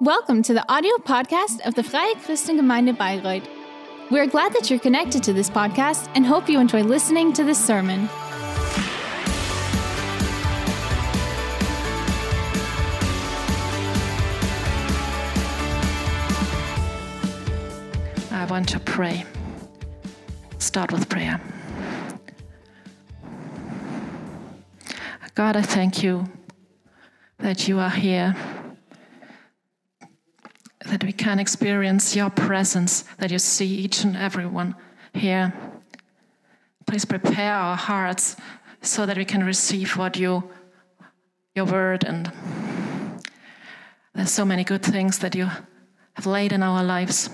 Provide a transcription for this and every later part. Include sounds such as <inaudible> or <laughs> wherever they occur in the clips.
Welcome to the audio podcast of the Freie Christengemeinde Bayreuth. We're glad that you're connected to this podcast and hope you enjoy listening to this sermon. I want to pray. Start with prayer. God, I thank you that you are here, that we can experience your presence, that you see each and every one here. Please prepare our hearts so that we can receive what you, your word, and there's so many good things that you have laid in our lives.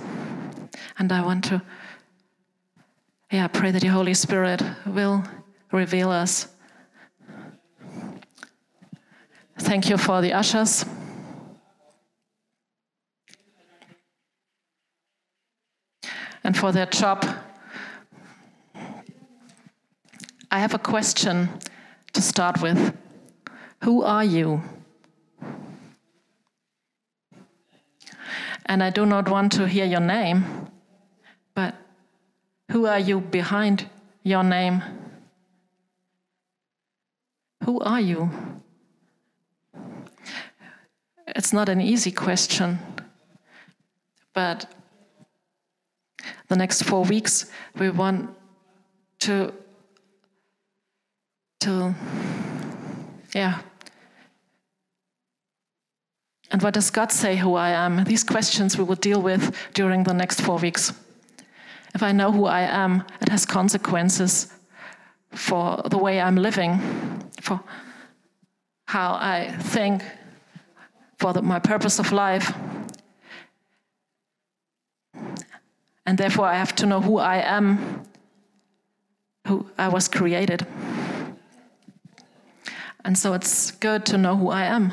And I want to, yeah, pray that your Holy Spirit will reveal us. Thank you for the ushers. And for their job. I have a question to start with. Who are you? And I do not want to hear your name, but who are you behind your name? Who are you? It's not an easy question, but the next four weeks we want to to yeah and what does God say who I am? These questions we will deal with during the next four weeks. If I know who I am, it has consequences for the way I'm living, for how I think, for the, my purpose of life. And therefore, I have to know who I am, who I was created. And so it's good to know who I am.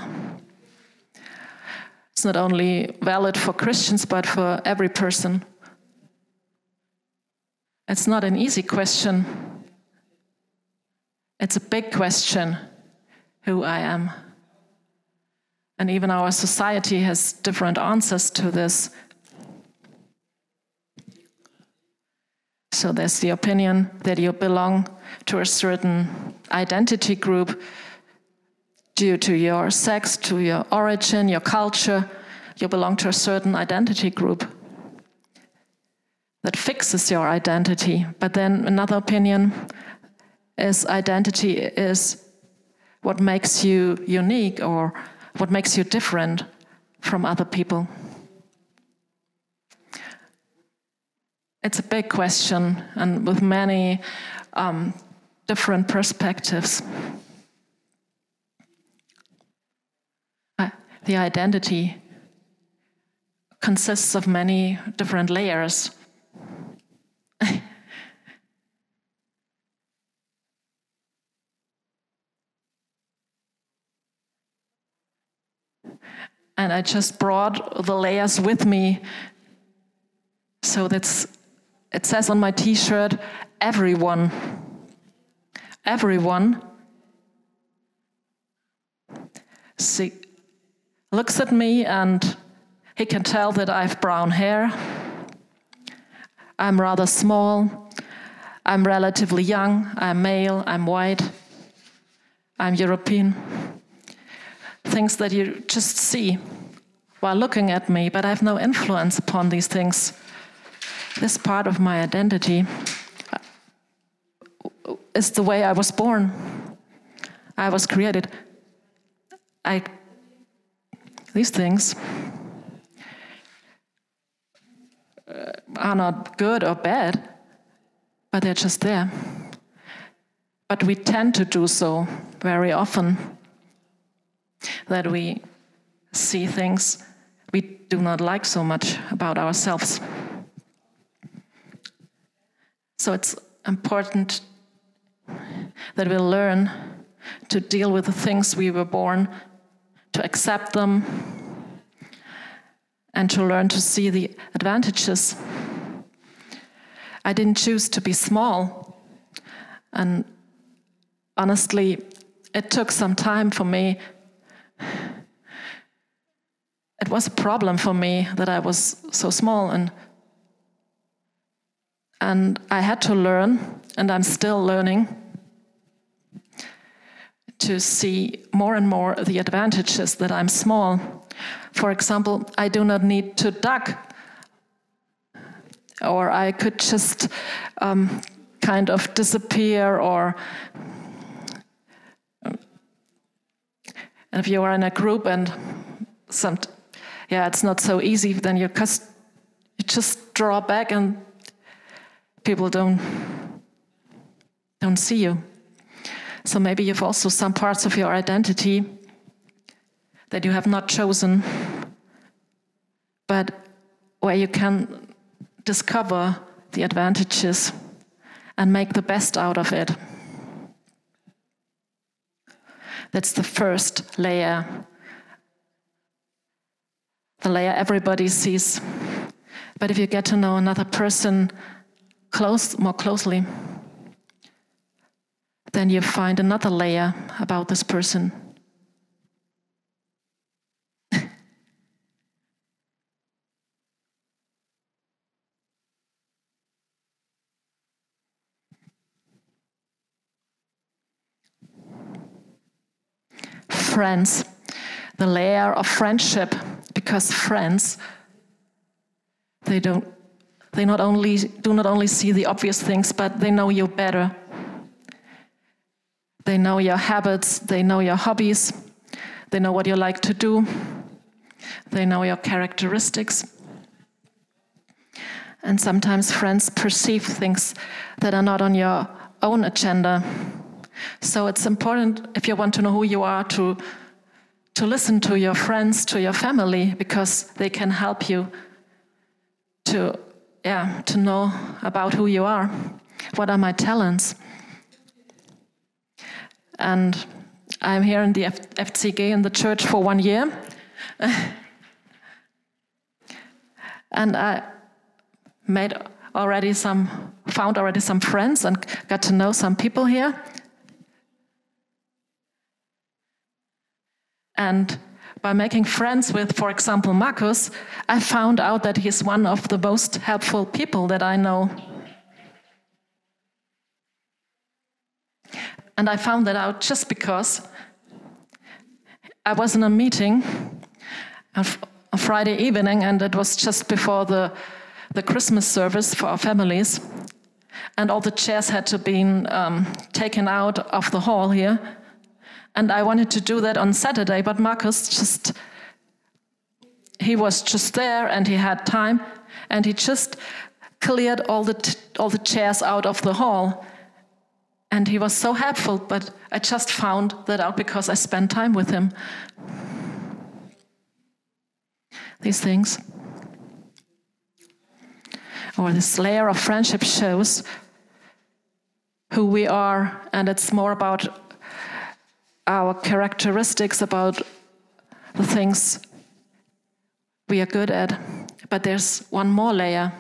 It's not only valid for Christians, but for every person. It's not an easy question. It's a big question who I am. And even our society has different answers to this. So there's the opinion that you belong to a certain identity group due to your sex, to your origin, your culture. You belong to a certain identity group that fixes your identity. But then another opinion is identity is what makes you unique or what makes you different from other people. It's a big question and with many um, different perspectives. Uh, the identity consists of many different layers. <laughs> and I just brought the layers with me. So that's it says on my t-shirt, everyone. Everyone see, looks at me and he can tell that I have brown hair. I'm rather small. I'm relatively young. I'm male. I'm white. I'm European. Things that you just see while looking at me, but I have no influence upon these things. This part of my identity is the way I was born. I was created. I these things uh, are not good or bad, but they're just there. But we tend to do so very often that we see things we do not like so much about ourselves. So it's important that we learn to deal with the things we were born, to accept them, and to learn to see the advantages. I didn't choose to be small, and honestly, it took some time for me it was a problem for me that I was so small and and I had to learn and I'm still learning to see more and more the advantages that I'm small. For example, I do not need to duck or I could just um, kind of disappear or if you are in a group and some yeah it's not so easy then you just you just draw back and people don't don't see you so maybe you've also some parts of your identity that you have not chosen but where you can discover the advantages and make the best out of it. That's the first layer. The layer everybody sees. But if you get to know another person close, more closely, then you find another layer about this person. friends, the layer of friendship, because friends, they don't, they not only do not only see the obvious things, but they know you better. They know your habits, they know your hobbies, they know what you like to do, they know your characteristics. And sometimes friends perceive things that are not on your own agenda so it's important if you want to know who you are to to listen to your friends, to your family, because they can help you to yeah to know about who you are. What are my talents? And I'm here in the F- FCG in the church for one year. <laughs> and I made already some found already some friends and got to know some people here And by making friends with, for example, Marcus, I found out that he's one of the most helpful people that I know. And I found that out just because I was in a meeting on Friday evening, and it was just before the, the Christmas service for our families. And all the chairs had to be um, taken out of the hall here and I wanted to do that on Saturday, but Marcus just, he was just there and he had time and he just cleared all the, all the chairs out of the hall. And he was so helpful, but I just found that out because I spent time with him. These things. Or this layer of friendship shows who we are, and it's more about our characteristics about the things we are good at. But there's one more layer.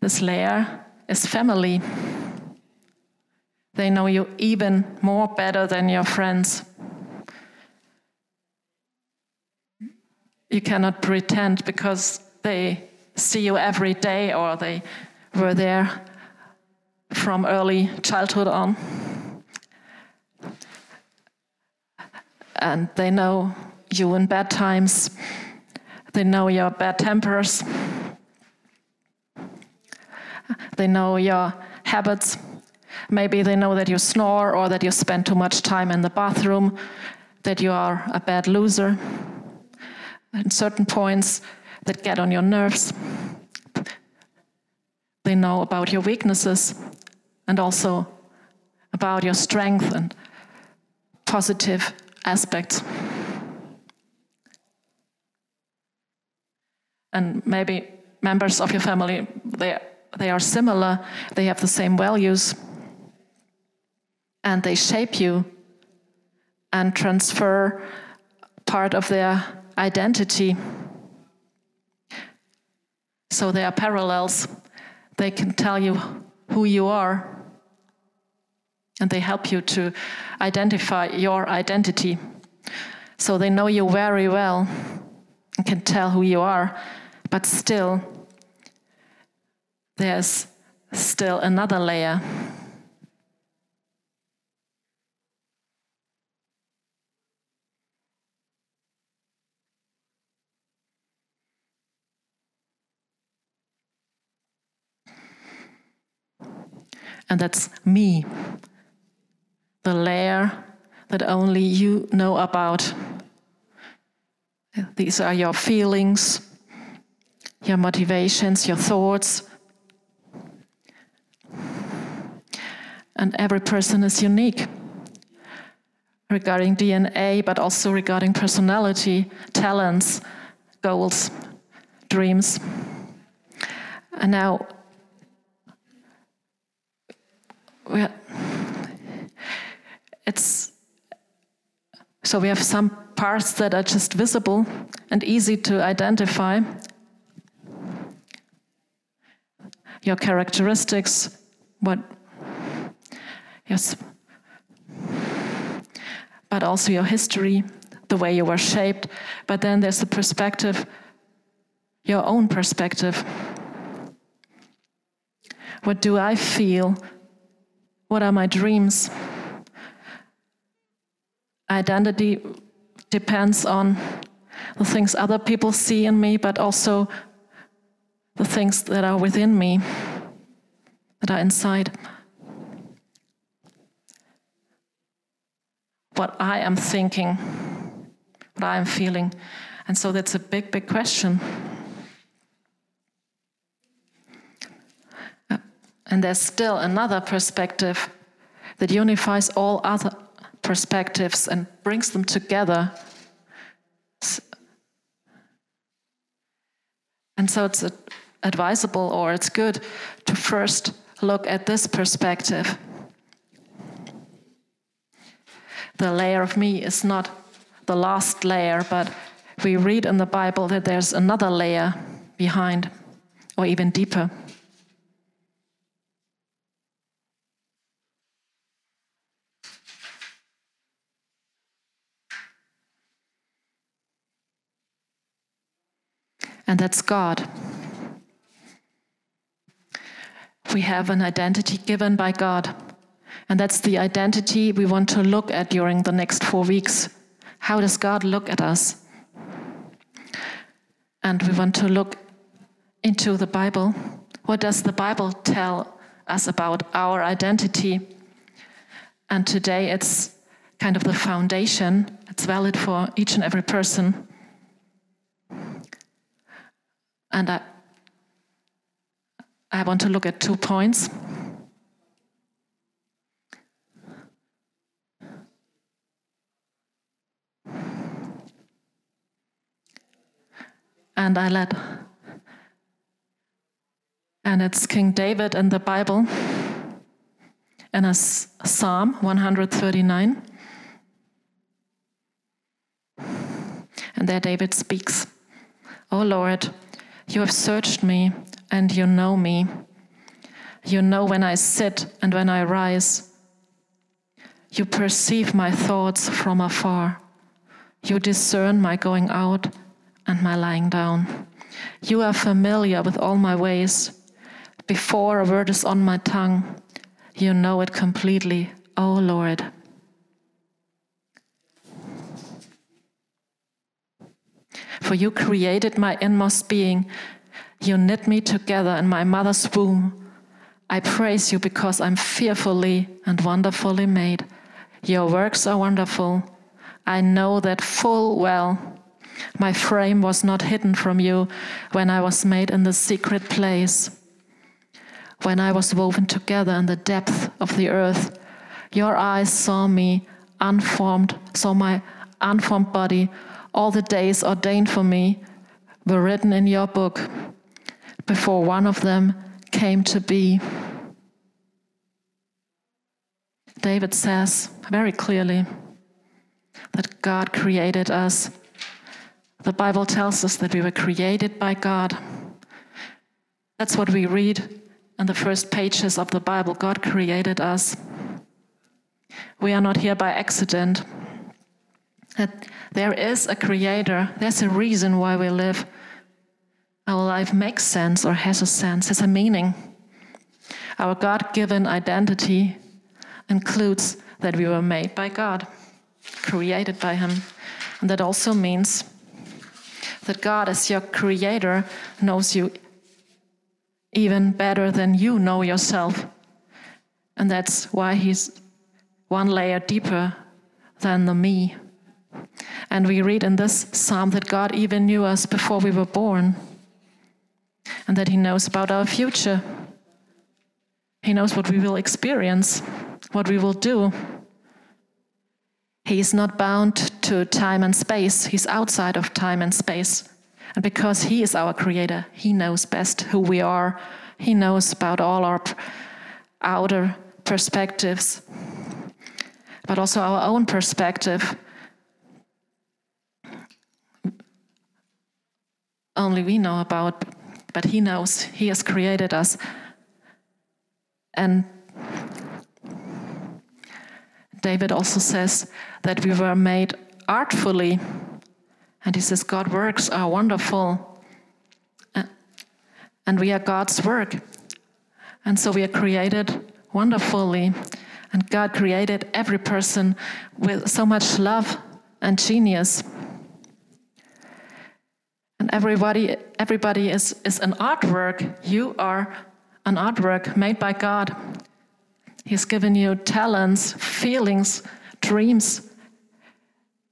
This layer is family. They know you even more better than your friends. You cannot pretend because they see you every day or they were there from early childhood on. And they know you in bad times, they know your bad tempers, they know your habits. Maybe they know that you snore or that you spend too much time in the bathroom, that you are a bad loser and certain points that get on your nerves. They know about your weaknesses and also about your strength and positive aspects. And maybe members of your family, they, they are similar, they have the same values, and they shape you and transfer part of their identity. So there are parallels. They can tell you who you are, and they help you to identify your identity. So they know you very well and can tell who you are, but still, there's still another layer. And that's me, the layer that only you know about. These are your feelings, your motivations, your thoughts. And every person is unique regarding DNA, but also regarding personality, talents, goals, dreams. And now, it's so we have some parts that are just visible and easy to identify. Your characteristics, what, yes, but also your history, the way you were shaped. But then there's the perspective, your own perspective. What do I feel? What are my dreams? Identity depends on the things other people see in me, but also the things that are within me, that are inside. What I am thinking, what I am feeling. And so that's a big, big question. Uh, and there's still another perspective that unifies all other perspectives and brings them together. And so it's advisable or it's good to first look at this perspective. The layer of me is not the last layer, but we read in the Bible that there's another layer behind, or even deeper. And that's God. We have an identity given by God, and that's the identity we want to look at during the next four weeks. How does God look at us? And we want to look into the Bible. What does the Bible tell us about our identity? And today it's kind of the foundation, it's valid for each and every person. And I, I want to look at two points. And I let, and it's King David in the Bible, in a Psalm 139. And there David speaks, Oh Lord, you have searched me, and you know me. You know when I sit and when I rise. You perceive my thoughts from afar. You discern my going out and my lying down. You are familiar with all my ways. Before a word is on my tongue, you know it completely, O oh Lord. For you created my inmost being. You knit me together in my mother's womb. I praise you because I'm fearfully and wonderfully made. Your works are wonderful. I know that full well. My frame was not hidden from you when I was made in the secret place. When I was woven together in the depth of the earth, your eyes saw me unformed, saw my unformed body all the days ordained for me were written in your book before one of them came to be. David says very clearly that God created us. The Bible tells us that we were created by God. That's what we read in the first pages of the Bible. God created us. We are not here by accident. That there is a creator, there's a reason why we live. Our life makes sense or has a sense, has a meaning. Our God given identity includes that we were made by God, created by Him. And that also means that God, as your creator, knows you even better than you know yourself. And that's why He's one layer deeper than the me. And we read in this psalm that God even knew us before we were born, and that He knows about our future. He knows what we will experience, what we will do. He is not bound to time and space, He's outside of time and space. And because He is our Creator, He knows best who we are. He knows about all our outer perspectives, but also our own perspective. Only we know about, but He knows. He has created us. And David also says that we were made artfully. And he says, God works are wonderful. Uh, and we are God's work. And so we are created wonderfully. And God created every person with so much love and genius. And everybody, everybody is, is an artwork. You are an artwork made by God. He's given you talents, feelings, dreams,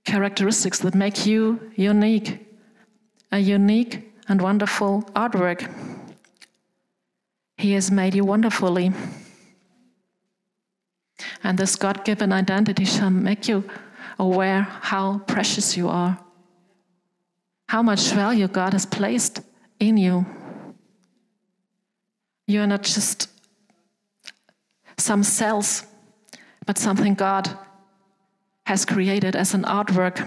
characteristics that make you unique. A unique and wonderful artwork. He has made you wonderfully. And this God given identity shall make you aware how precious you are, how much value God has placed in you. You are not just some cells, but something God has created as an artwork.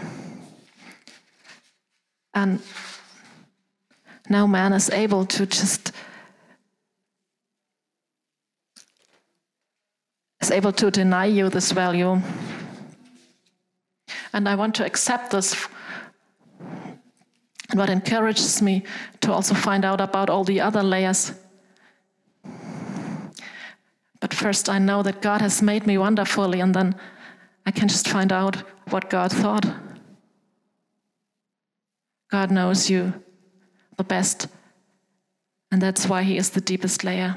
And no man is able to just is able to deny you this value. And I want to accept this. And what encourages me to also find out about all the other layers. But first, I know that God has made me wonderfully, and then I can just find out what God thought. God knows you the best, and that's why He is the deepest layer.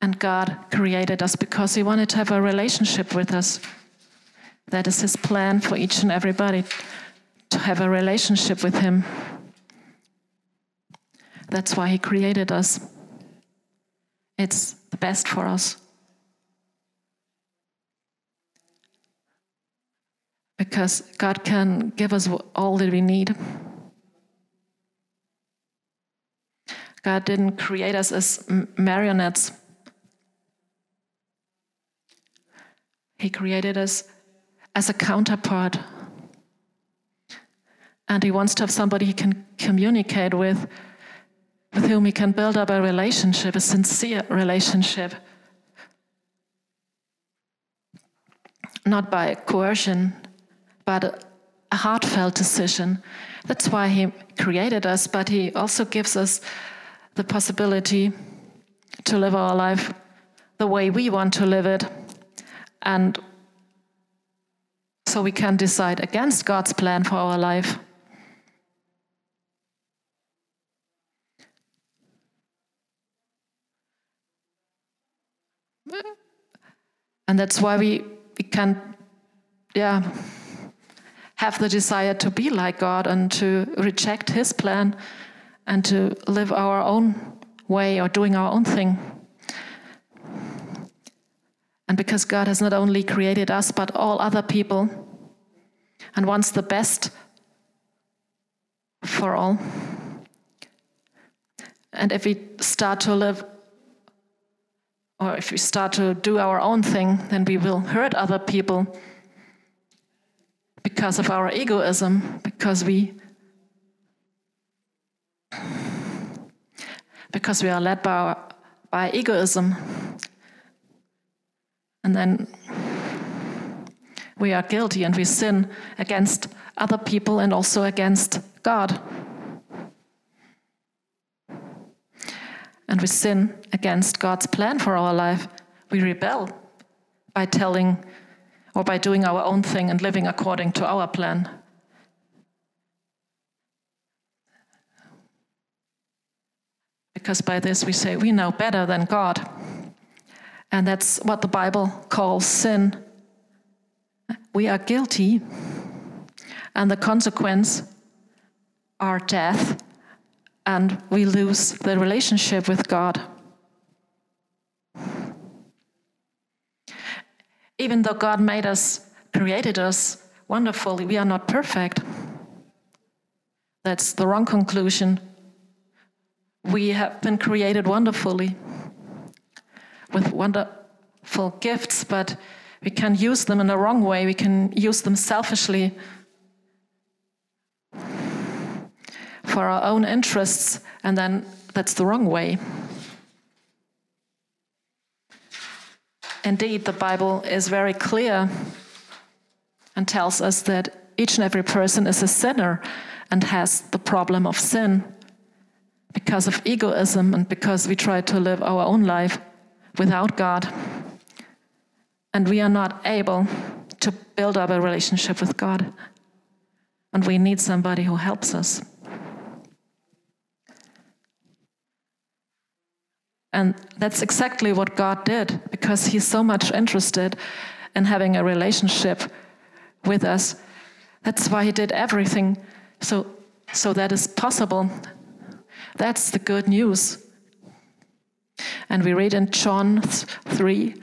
And God created us because He wanted to have a relationship with us. That is His plan for each and everybody to have a relationship with Him. That's why He created us. It's the best for us. Because God can give us all that we need. God didn't create us as marionettes. He created us as a counterpart. And He wants to have somebody He can communicate with, with whom He can build up a relationship, a sincere relationship. Not by coercion, but a heartfelt decision. That's why He created us, but He also gives us the possibility to live our life the way we want to live it and so we can decide against God's plan for our life. And that's why we, we can, yeah, have the desire to be like God and to reject His plan and to live our own way or doing our own thing. And because God has not only created us, but all other people, and wants the best for all. And if we start to live, or if we start to do our own thing, then we will hurt other people because of our egoism, because we because we are led by, our, by egoism. And then we are guilty and we sin against other people and also against God. And we sin against God's plan for our life. We rebel by telling or by doing our own thing and living according to our plan. Because by this we say we know better than God. And that's what the Bible calls sin. We are guilty, and the consequence are death, and we lose the relationship with God. Even though God made us, created us wonderfully, we are not perfect. That's the wrong conclusion. We have been created wonderfully with wonderful gifts, but we can use them in the wrong way. We can use them selfishly for our own interests, and then that's the wrong way. Indeed, the Bible is very clear and tells us that each and every person is a sinner and has the problem of sin because of egoism and because we try to live our own life without God. And we are not able to build up a relationship with God. And we need somebody who helps us. And that's exactly what God did because He's so much interested in having a relationship with us. That's why He did everything so, so that is possible. That's the good news. And we read in John 3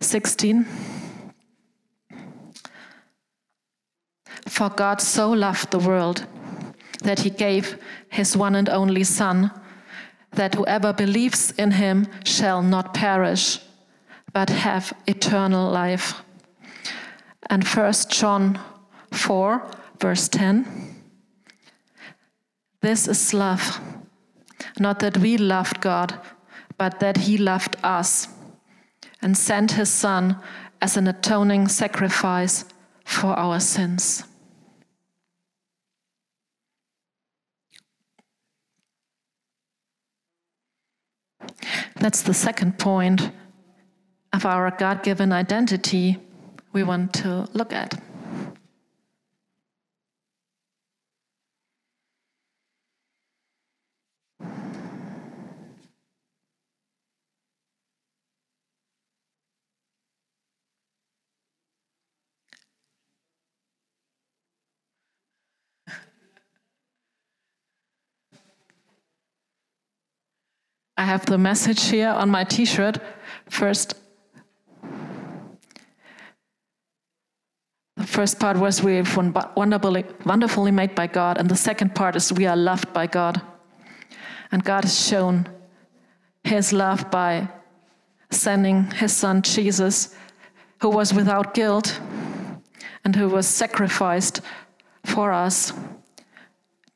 16. For God so loved the world that he gave his one and only Son that whoever believes in him shall not perish, but have eternal life. And 1 John 4, verse 10 This is love, not that we loved God, but that he loved us and sent his Son as an atoning sacrifice for our sins. That's the second point of our God given identity we want to look at. I have the message here on my t shirt. First, the first part was we are wonderfully, wonderfully made by God, and the second part is we are loved by God. And God has shown his love by sending his son Jesus, who was without guilt and who was sacrificed for us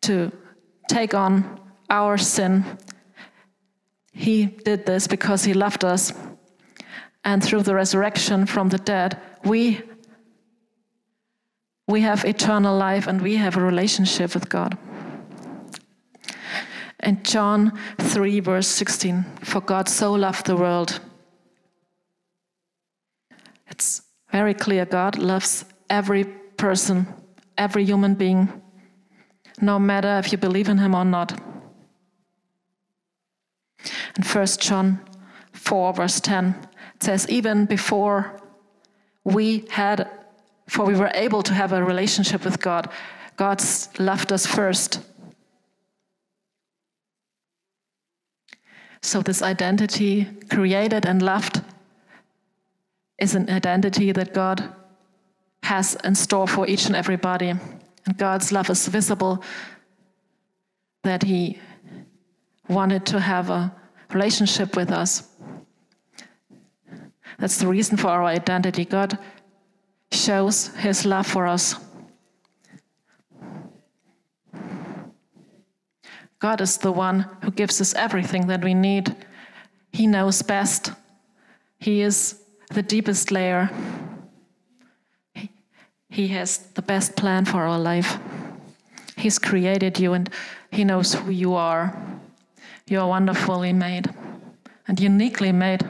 to take on our sin he did this because he loved us. And through the resurrection from the dead, we, we have eternal life and we have a relationship with God. And John 3, verse 16 For God so loved the world. It's very clear God loves every person, every human being, no matter if you believe in Him or not. In 1 John 4, verse 10, it says, Even before we had, before we were able to have a relationship with God, God loved us first. So, this identity, created and loved, is an identity that God has in store for each and everybody. And God's love is visible that He wanted to have a relationship with us. That's the reason for our identity. God shows his love for us. God is the one who gives us everything that we need. He knows best. He is the deepest layer. He, he has the best plan for our life. He's created you and He knows who you are. You are wonderfully made and uniquely made.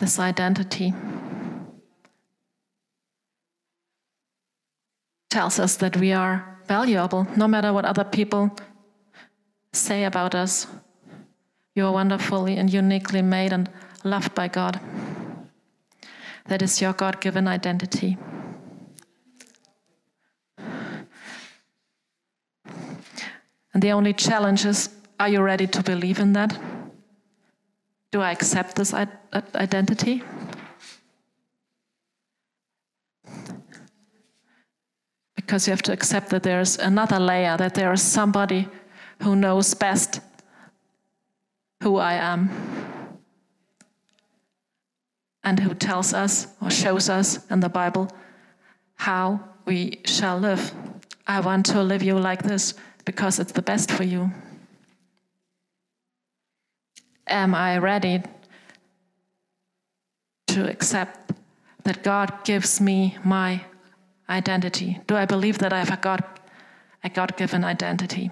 This identity tells us that we are valuable, no matter what other people say about us. You are wonderfully and uniquely made and loved by God. That is your God given identity. And the only challenge is are you ready to believe in that? Do I accept this identity? Because you have to accept that there's another layer, that there is somebody who knows best who I am and who tells us or shows us in the Bible how we shall live. I want to live you like this because it's the best for you. Am I ready to accept that God gives me my identity? Do I believe that I have a God, a God given identity?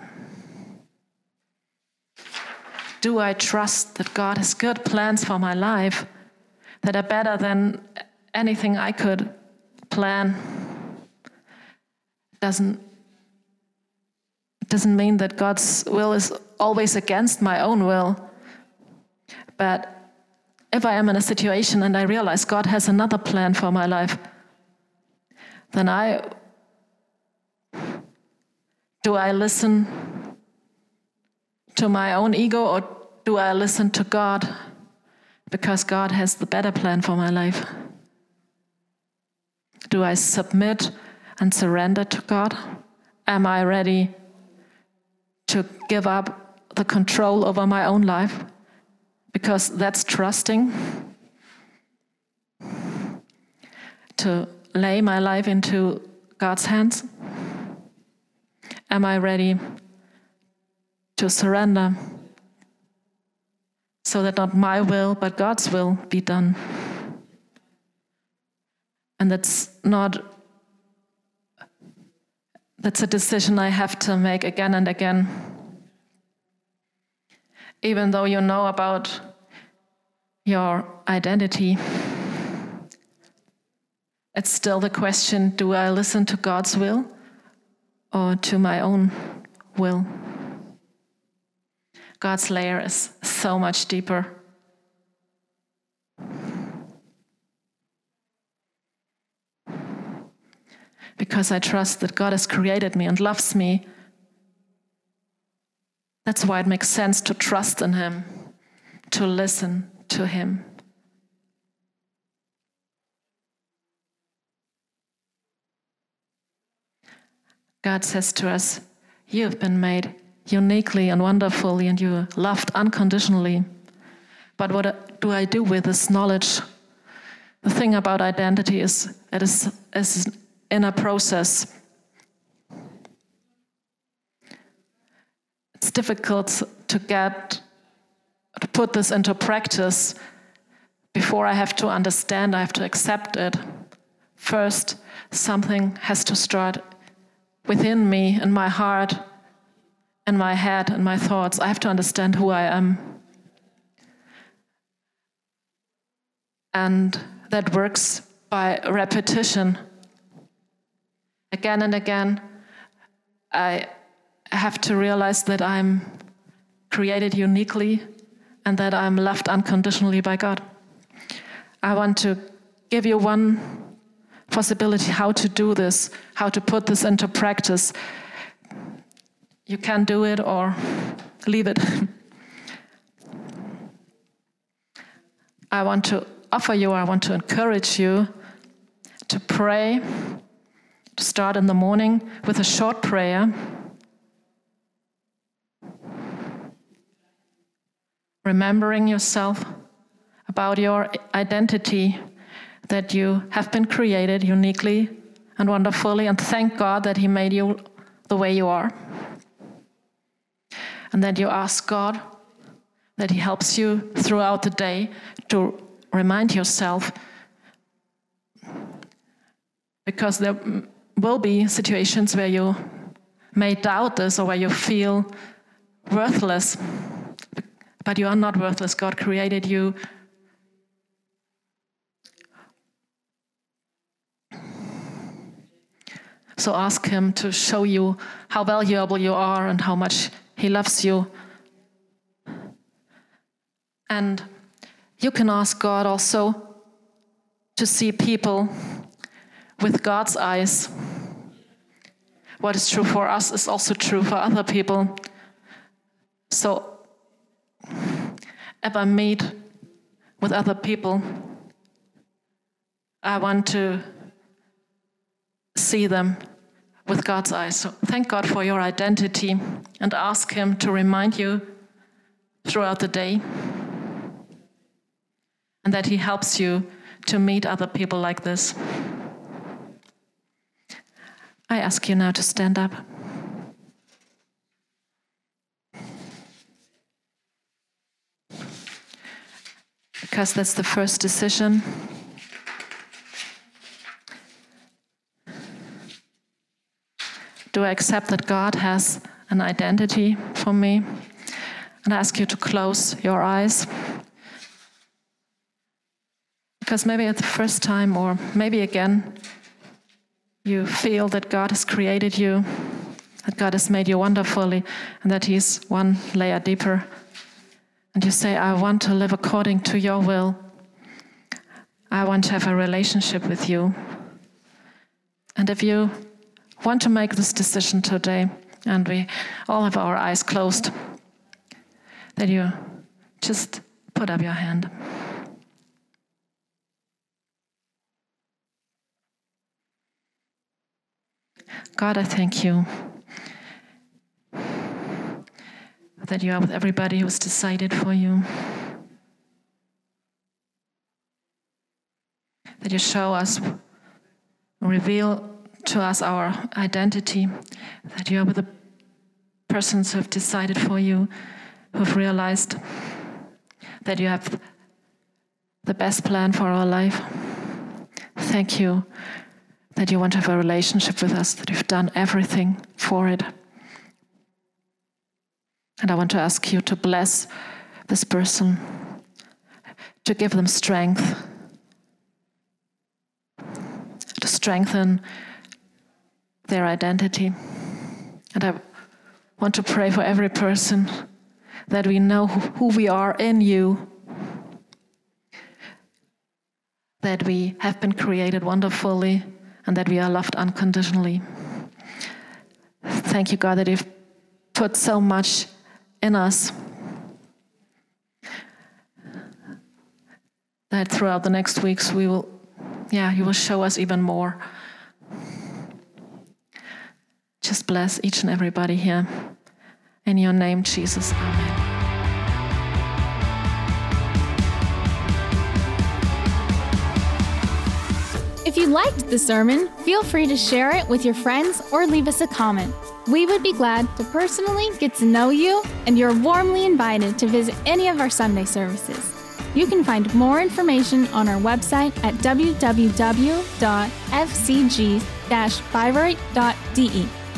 Do I trust that God has good plans for my life that are better than anything I could plan. Doesn't doesn't mean that God's will is always against my own will. But if I am in a situation and I realize God has another plan for my life, then I do I listen to my own ego or do I listen to God because God has the better plan for my life? Do I submit and surrender to God? Am I ready to give up the control over my own life? Because that's trusting. To lay my life into God's hands? Am I ready to surrender so that not my will, but God's will be done. And that's not, that's a decision I have to make again and again. Even though you know about your identity, it's still the question do I listen to God's will or to my own will? God's layer is so much deeper. Because I trust that God has created me and loves me. That's why it makes sense to trust in Him, to listen to Him. God says to us, You have been made uniquely and wonderfully, and you're loved unconditionally. But what do I do with this knowledge? The thing about identity is it is, is in a process. It's difficult to get to put this into practice before I have to understand, I have to accept it. First, something has to start within me, in my heart, in my head and my thoughts. I have to understand who I am. And that works by repetition. Again and again, I have to realize that I'm created uniquely and that I'm loved unconditionally by God. I want to give you one possibility how to do this, how to put this into practice you can do it or leave it. I want to offer you, I want to encourage you to pray, to start in the morning with a short prayer. Remembering yourself about your identity, that you have been created uniquely and wonderfully, and thank God that He made you the way you are. And that you ask God that He helps you throughout the day to remind yourself, because there will be situations where you may doubt this or where you feel worthless. But you are not worthless. God created you So ask Him to show you how valuable you are and how much He loves you. And you can ask God also to see people with God's eyes. What is true for us is also true for other people. So, if I meet with other people, I want to see them with God's eyes. So thank God for your identity and ask Him to remind you throughout the day and that He helps you to meet other people like this. I ask you now to stand up. Because that's the first decision. Accept that God has an identity for me? And I ask you to close your eyes. Because maybe at the first time, or maybe again, you feel that God has created you, that God has made you wonderfully, and that He's one layer deeper. And you say, I want to live according to your will. I want to have a relationship with you. And if you want to make this decision today, and we all have our eyes closed, that you just put up your hand. God, I thank you that you are with everybody who's decided for you. That you show us, reveal to us our identity, that you are with the persons who have decided for you, who have realized that you have the best plan for our life. Thank you that you want to have a relationship with us, that you've done everything for it. And I want to ask you to bless this person, to give them strength, to strengthen their identity. And I want to pray for every person that we know who we are in you, that we have been created wonderfully, and that we are loved unconditionally. Thank you, God, that you've put so much in us. That throughout the next weeks we will, yeah, you will show us even more. Just bless each and everybody here. In your name, Jesus. Amen. If you liked the sermon, feel free to share it with your friends or leave us a comment. We would be glad to personally get to know you, and you're warmly invited to visit any of our Sunday services. You can find more information on our website at www.fcg-bayreuth.de.